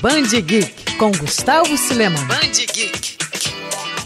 Band Geek com Gustavo Silema. Band Geek.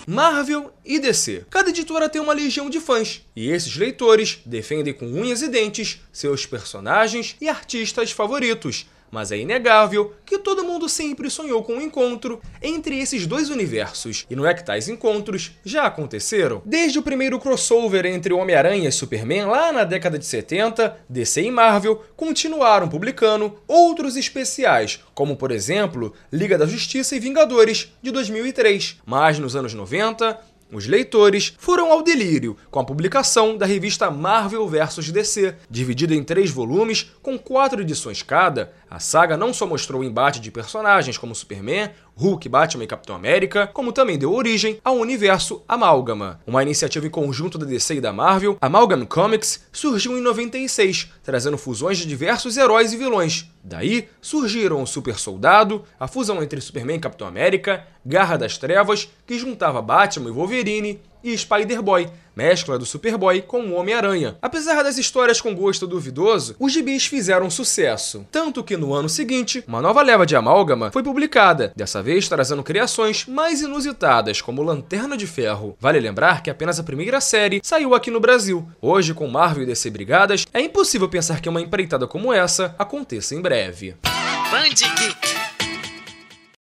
Marvel e DC. Cada editora tem uma legião de fãs, e esses leitores defendem com unhas e dentes seus personagens e artistas favoritos, mas é inegável que todo mundo sempre sonhou com um encontro entre esses dois universos. E não é que tais encontros já aconteceram? Desde o primeiro crossover entre Homem-Aranha e Superman lá na década de 70, DC e Marvel continuaram publicando outros especiais, como por exemplo Liga da Justiça e Vingadores de 2003. Mas nos anos 90, os leitores foram ao delírio com a publicação da revista Marvel vs DC. Dividida em três volumes, com quatro edições cada, a saga não só mostrou o embate de personagens como Superman, Hulk, Batman e Capitão América, como também deu origem ao universo Amálgama. Uma iniciativa em conjunto da DC e da Marvel, Amalgam Comics surgiu em 96, trazendo fusões de diversos heróis e vilões. Daí surgiram o Super Soldado, a fusão entre Superman e Capitão América, Garra das Trevas, que juntava Batman e Wolverine, e Spider-Boy, mescla do Superboy com o Homem-Aranha. Apesar das histórias com gosto duvidoso, os gibis fizeram sucesso. Tanto que no ano seguinte, uma nova leva de amálgama foi publicada, dessa vez trazendo criações mais inusitadas, como Lanterna de Ferro. Vale lembrar que apenas a primeira série saiu aqui no Brasil. Hoje, com Marvel e DC brigadas, é impossível pensar que uma empreitada como essa aconteça em breve.